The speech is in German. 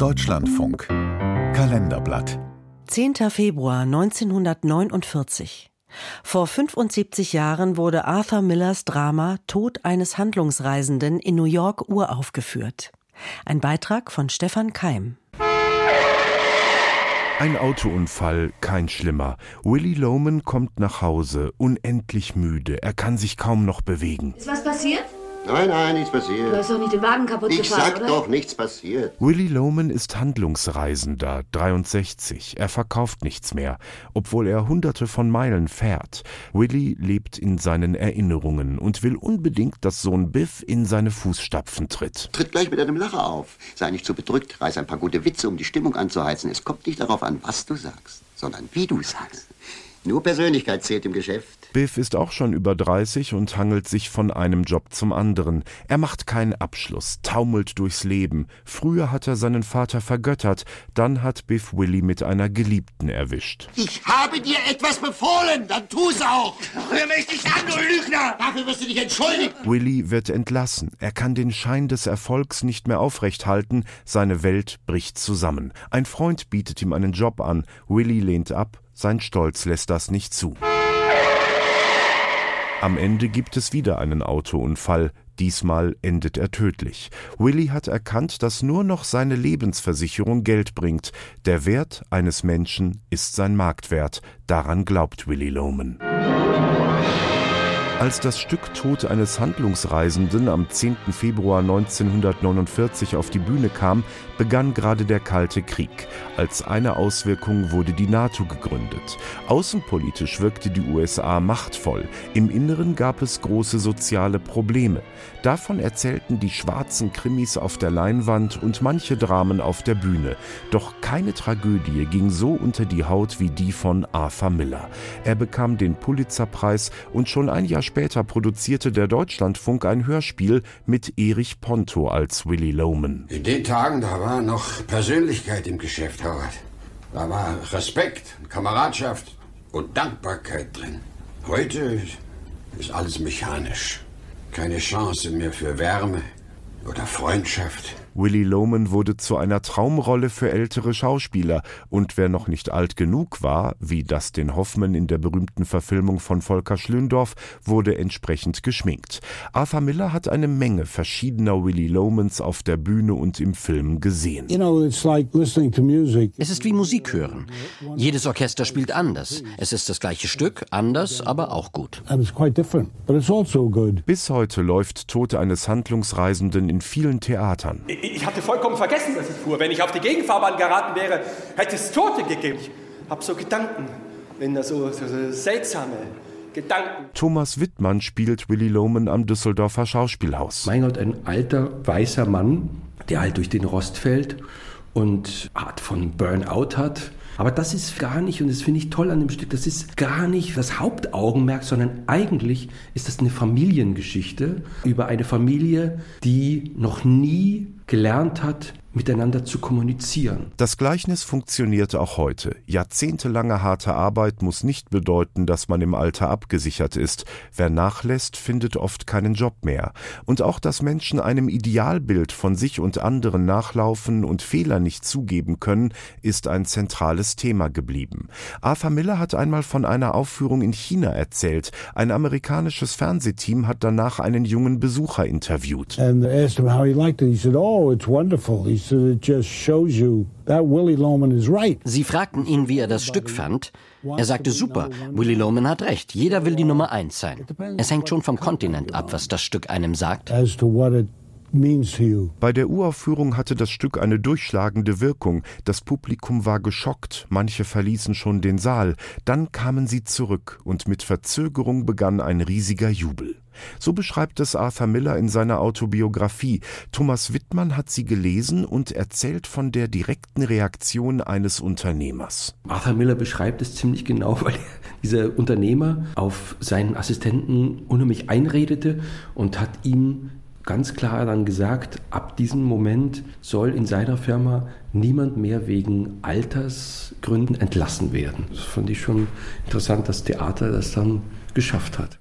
Deutschlandfunk Kalenderblatt 10. Februar 1949. Vor 75 Jahren wurde Arthur Millers Drama Tod eines Handlungsreisenden in New York uraufgeführt. Ein Beitrag von Stefan Keim. Ein Autounfall, kein schlimmer. Willie Loman kommt nach Hause, unendlich müde. Er kann sich kaum noch bewegen. Ist was passiert? Nein, nein, nichts passiert. Du hast doch nicht den Wagen kaputt Ich gefahren, sag oder? doch, nichts passiert. Willie Loman ist Handlungsreisender, 63. Er verkauft nichts mehr, obwohl er hunderte von Meilen fährt. Willie lebt in seinen Erinnerungen und will unbedingt, dass Sohn Biff in seine Fußstapfen tritt. Tritt gleich mit einem Lacher auf. Sei nicht zu bedrückt, reiß ein paar gute Witze, um die Stimmung anzuheizen. Es kommt nicht darauf an, was du sagst, sondern wie du sagst. Nur Persönlichkeit zählt im Geschäft. Biff ist auch schon über 30 und hangelt sich von einem Job zum anderen. Er macht keinen Abschluss, taumelt durchs Leben. Früher hat er seinen Vater vergöttert, dann hat Biff Willie mit einer Geliebten erwischt. Ich habe dir etwas befohlen, dann tu's auch. Hör mich nicht an, du Lügner! Dafür wirst du dich entschuldigen. Willie wird entlassen. Er kann den Schein des Erfolgs nicht mehr aufrechthalten. Seine Welt bricht zusammen. Ein Freund bietet ihm einen Job an. Willie lehnt ab. Sein Stolz lässt das nicht zu. Am Ende gibt es wieder einen Autounfall. Diesmal endet er tödlich. Willie hat erkannt, dass nur noch seine Lebensversicherung Geld bringt. Der Wert eines Menschen ist sein Marktwert. Daran glaubt Willie Loman. Als das Stück Tod eines Handlungsreisenden am 10. Februar 1949 auf die Bühne kam, begann gerade der Kalte Krieg. Als eine Auswirkung wurde die NATO gegründet. Außenpolitisch wirkte die USA machtvoll. Im Inneren gab es große soziale Probleme. Davon erzählten die schwarzen Krimis auf der Leinwand und manche Dramen auf der Bühne. Doch keine Tragödie ging so unter die Haut wie die von Arthur Miller. Er bekam den Pulitzerpreis und schon ein Jahr später produzierte der Deutschlandfunk ein Hörspiel mit Erich Ponto als Willy Loman. In den Tagen, da war noch Persönlichkeit im Geschäft, Howard. Da war Respekt, Kameradschaft und Dankbarkeit drin. Heute ist alles mechanisch. Keine Chance mehr für Wärme oder Freundschaft. Willy Loman wurde zu einer Traumrolle für ältere Schauspieler und wer noch nicht alt genug war, wie Dustin Hoffman in der berühmten Verfilmung von Volker Schlöndorff, wurde entsprechend geschminkt. Arthur Miller hat eine Menge verschiedener Willy Lomans auf der Bühne und im Film gesehen. You know, it's like listening to music. Es ist wie Musik hören. Jedes Orchester spielt anders. Es ist das gleiche Stück, anders, aber auch gut. Also. Bis heute läuft Tod eines Handlungsreisenden in vielen Theatern. Ich hatte vollkommen vergessen, dass ich fuhr. Wenn ich auf die Gegenfahrbahn geraten wäre, hätte es Tote gegeben. Ich habe so Gedanken, wenn da so, so, so seltsame Gedanken. Thomas Wittmann spielt Willy Loman am Düsseldorfer Schauspielhaus. Mein Gott, ein alter weißer Mann, der halt durch den Rost fällt und Art von Burnout hat. Aber das ist gar nicht, und das finde ich toll an dem Stück, das ist gar nicht das Hauptaugenmerk, sondern eigentlich ist das eine Familiengeschichte über eine Familie, die noch nie gelernt hat, miteinander zu kommunizieren. Das Gleichnis funktioniert auch heute. Jahrzehntelange harte Arbeit muss nicht bedeuten, dass man im Alter abgesichert ist. Wer nachlässt, findet oft keinen Job mehr. Und auch, dass Menschen einem Idealbild von sich und anderen nachlaufen und Fehler nicht zugeben können, ist ein zentrales Thema geblieben. Arthur Miller hat einmal von einer Aufführung in China erzählt. Ein amerikanisches Fernsehteam hat danach einen jungen Besucher interviewt. And they asked him how he liked it. He said, "Oh, it's wonderful." He said, "It just shows you that Willie Loman is right." Sie fragten ihn, wie er das Stück fand. Er sagte, super, Willy Loman hat recht. Jeder will die Nummer eins sein. Es hängt schon vom Kontinent ab, was das Stück einem sagt. As to what it means to you. Bei der Uraufführung hatte das Stück eine durchschlagende Wirkung. Das Publikum war geschockt, manche verließen schon den Saal. Dann kamen sie zurück und mit Verzögerung begann ein riesiger Jubel. So beschreibt es Arthur Miller in seiner Autobiografie. Thomas Wittmann hat sie gelesen und erzählt von der direkten Reaktion eines Unternehmers. Arthur Miller beschreibt es ziemlich genau, weil dieser Unternehmer auf seinen Assistenten unheimlich einredete und hat ihm ganz klar dann gesagt, ab diesem Moment soll in seiner Firma niemand mehr wegen Altersgründen entlassen werden. Das fand ich schon interessant, dass Theater das dann geschafft hat.